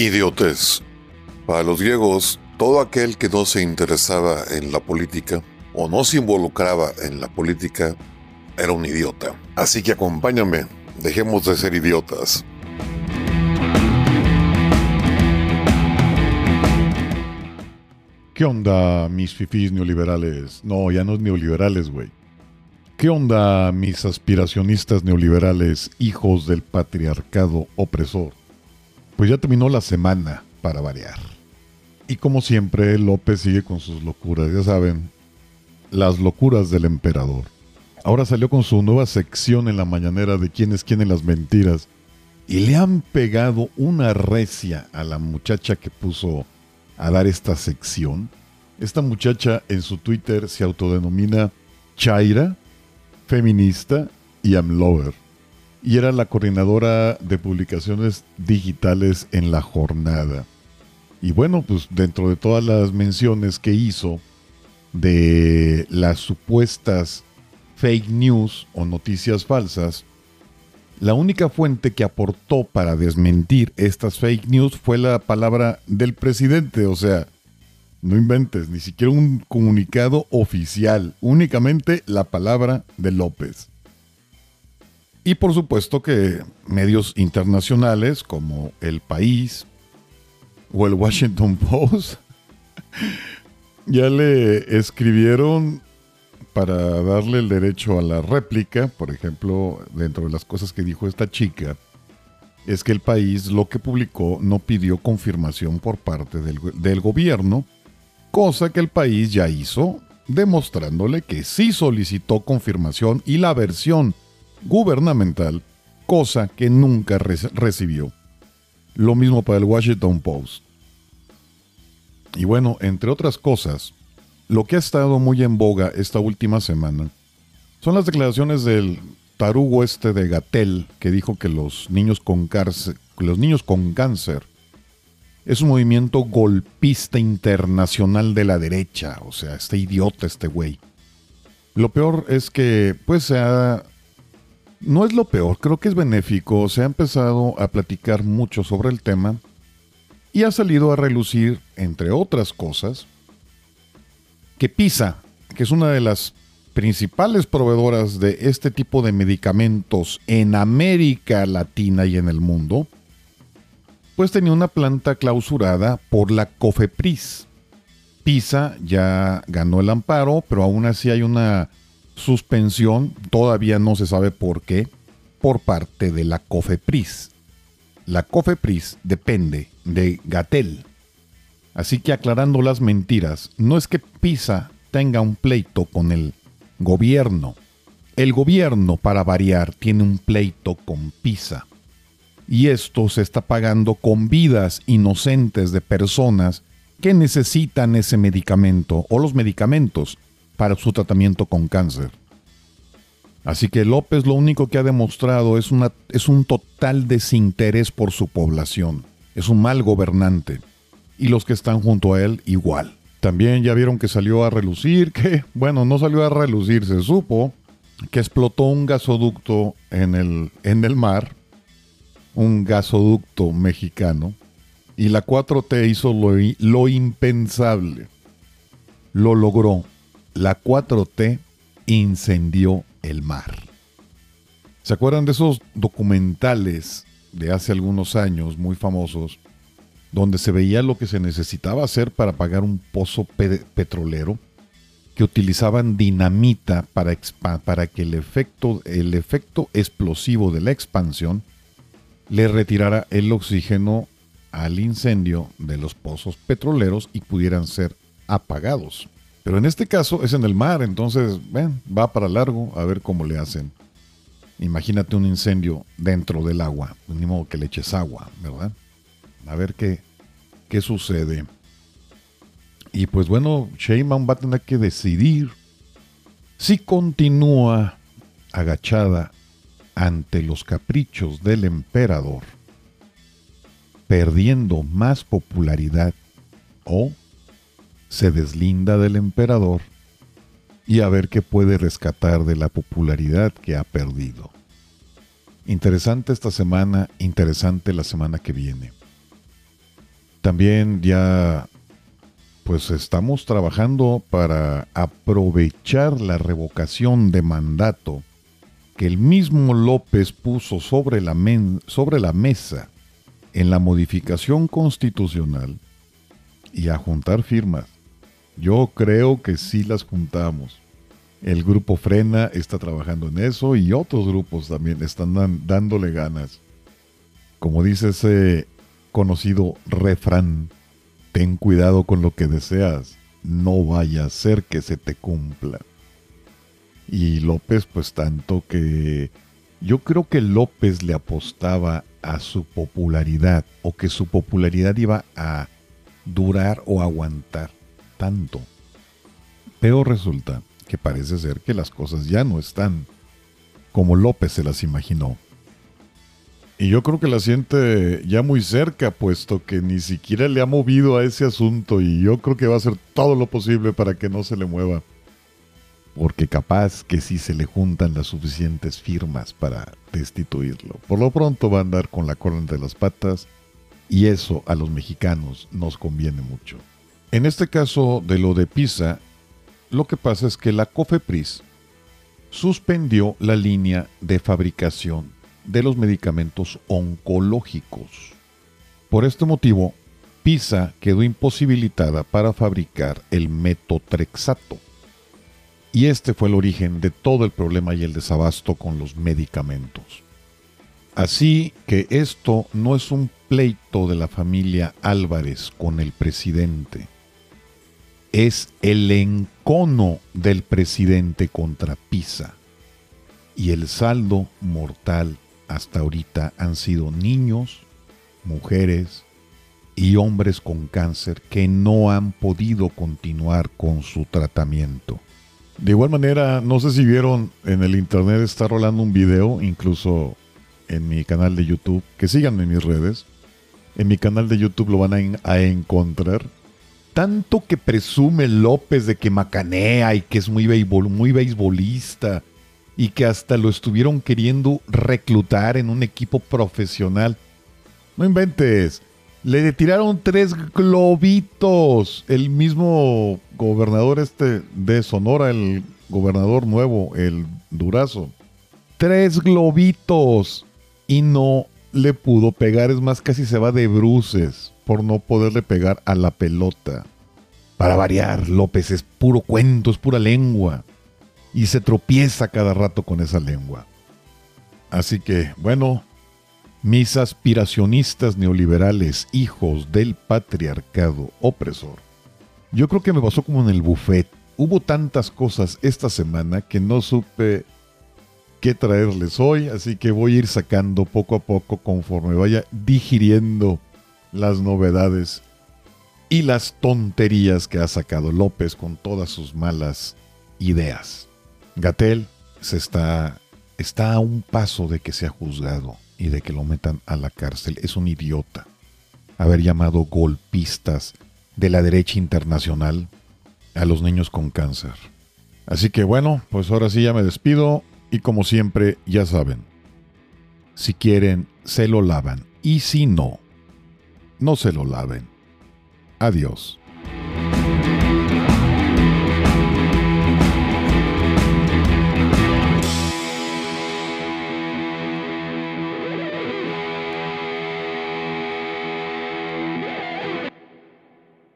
Idiotes. Para los griegos, todo aquel que no se interesaba en la política o no se involucraba en la política era un idiota. Así que acompáñame, dejemos de ser idiotas. ¿Qué onda, mis fifís neoliberales? No, ya no es neoliberales, güey. ¿Qué onda, mis aspiracionistas neoliberales, hijos del patriarcado opresor? Pues ya terminó la semana, para variar. Y como siempre, López sigue con sus locuras, ya saben, las locuras del emperador. Ahora salió con su nueva sección en la mañanera de quiénes quieren las mentiras. Y le han pegado una recia a la muchacha que puso a dar esta sección. Esta muchacha en su Twitter se autodenomina Chaira, feminista y amlover. Y era la coordinadora de publicaciones digitales en la jornada. Y bueno, pues dentro de todas las menciones que hizo de las supuestas fake news o noticias falsas, la única fuente que aportó para desmentir estas fake news fue la palabra del presidente, o sea, no inventes, ni siquiera un comunicado oficial, únicamente la palabra de López. Y por supuesto que medios internacionales como El País o el Washington Post ya le escribieron para darle el derecho a la réplica, por ejemplo, dentro de las cosas que dijo esta chica, es que el país lo que publicó no pidió confirmación por parte del, gobierno, cosa que el país ya hizo, demostrándole que sí solicitó confirmación y la versión gubernamental, cosa que nunca recibió. Lo mismo para el Washington Post. Y bueno, entre otras cosas, lo que ha estado muy en boga esta última semana son las declaraciones del tarugo este de Gatel, que dijo que los niños con, los niños con cáncer es un movimiento golpista internacional de la derecha. O sea, este idiota, este güey. Lo peor es que, pues, se ha... No es lo peor, creo que es benéfico. Se ha empezado a platicar mucho sobre el tema y ha salido a relucir, entre otras cosas, que PISA, que es una de las principales proveedoras de este tipo de medicamentos en América Latina y en el mundo, pues tenía una planta clausurada por la COFEPRIS. PISA ya ganó el amparo, pero aún así hay una suspensión, todavía no se sabe por qué, por parte de la COFEPRIS. La COFEPRIS depende de Gatel, Así que aclarando las mentiras, no es que PISA tenga un pleito con el gobierno. El gobierno, para variar, tiene un pleito con PISA. Y esto se está pagando con vidas inocentes de personas que necesitan ese medicamento o los medicamentos para su tratamiento con cáncer. Así que López lo único que ha demostrado es, una, es un total desinterés por su población. Es un mal gobernante y los que están junto a él igual. También ya vieron que salió a relucir, que bueno, no salió a relucir, se supo que explotó un gasoducto en el, en el mar, un gasoducto mexicano, y la 4T hizo lo, lo impensable. Lo logró. La 4T incendió el mar. ¿Se acuerdan de esos documentales de hace algunos años muy famosos donde se veía lo que se necesitaba hacer para pagar un pozo petrolero, que utilizaban dinamita para, para que el efecto explosivo de la expansión le retirara el oxígeno al incendio de los pozos petroleros y pudieran ser apagados. Pero en este caso es en el mar, entonces ven, va para largo a ver cómo le hacen. Imagínate un incendio dentro del agua, pues ni modo que le eches agua, ¿verdad? a ver qué, qué sucede. Y pues bueno, Sheyman va a tener que decidir si continúa agachada ante los caprichos del emperador, perdiendo más popularidad, o se deslinda del emperador y a ver qué puede rescatar de la popularidad que ha perdido. Interesante esta semana, interesante la semana que viene. También ya pues estamos trabajando para aprovechar la revocación de mandato que el mismo López puso sobre la, sobre la mesa en la modificación constitucional y a juntar firmas. Yo creo que sí las juntamos. El grupo Frena está trabajando en eso y otros grupos también están dándole ganas. Como dice ese conocido refrán, ten cuidado con lo que deseas, no vaya a ser que se te cumpla. Y López, pues tanto que yo creo que López le apostaba a su popularidad o que su popularidad iba a durar o aguantar tanto. Pero resulta que parece ser que las cosas ya no están como López se las imaginó. Y yo creo que la siente ya muy cerca, puesto que ni siquiera le ha movido a ese asunto y yo creo que va a hacer todo lo posible para que no se le mueva. Porque capaz que si se le juntan las suficientes firmas para destituirlo. Por lo pronto va a andar con la cola entre las patas y eso a los mexicanos nos conviene mucho. En este caso de lo de Pisa, lo que pasa es que la COFEPRIS suspendió la línea de fabricación de los medicamentos oncológicos. Por este motivo, PISA quedó imposibilitada para fabricar el metotrexato. Y este fue el origen de todo el problema y el desabasto con los medicamentos. Así que esto no es un pleito de la familia Álvarez con el presidente. Es el encono del presidente contra PISA. Y el saldo mortal hasta ahorita han sido niños, mujeres y hombres con cáncer que no han podido continuar con su tratamiento. De igual manera, no sé si vieron en el internet está rolando un video, incluso en mi canal de YouTube, que sigan en mis redes. En mi canal de YouTube lo van a, a encontrar. Tanto que presume López de que macanea y que es muy, muy beisbolista y que hasta lo estuvieron queriendo reclutar en un equipo profesional. No inventes. Le tiraron tres globitos. El mismo gobernador este de Sonora, el gobernador nuevo, el Durazo. Tres globitos. Y no le pudo pegar. Es más, casi se va de bruces por no poderle pegar a la pelota. Para variar, López es puro cuento, es pura lengua y se tropieza cada rato con esa lengua. Así que, bueno, mis aspiracionistas neoliberales, hijos del patriarcado opresor, yo creo que me pasó como en el buffet. Hubo tantas cosas esta semana que no supe qué traerles hoy, así que voy a ir sacando poco a poco conforme vaya digiriendo las novedades y las tonterías que ha sacado López con todas sus malas ideas. Gatel se está, está a un paso de que sea juzgado y de que lo metan a la cárcel. Es un idiota. Haber llamado golpistas de la derecha internacional a los niños con cáncer. Así que bueno, pues ahora sí ya me despido y como siempre ya saben, si quieren se lo lavan y si no, no se lo laven. Adiós.